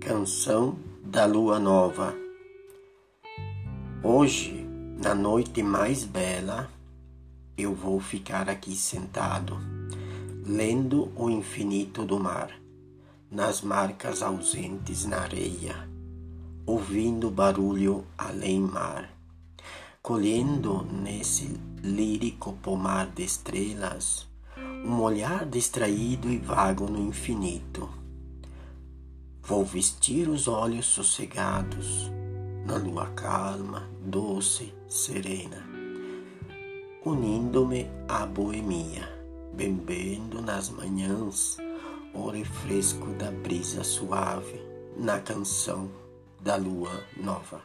Canção da Lua Nova. Hoje, na noite mais bela, eu vou ficar aqui sentado, lendo o infinito do mar, nas marcas ausentes na areia, ouvindo barulho além mar, colhendo nesse lírico pomar de estrelas um olhar distraído e vago no infinito Vou vestir os olhos sossegados na lua calma, doce, serena, unindo-me à boemia, bebendo nas manhãs o refresco da brisa suave na canção da lua nova.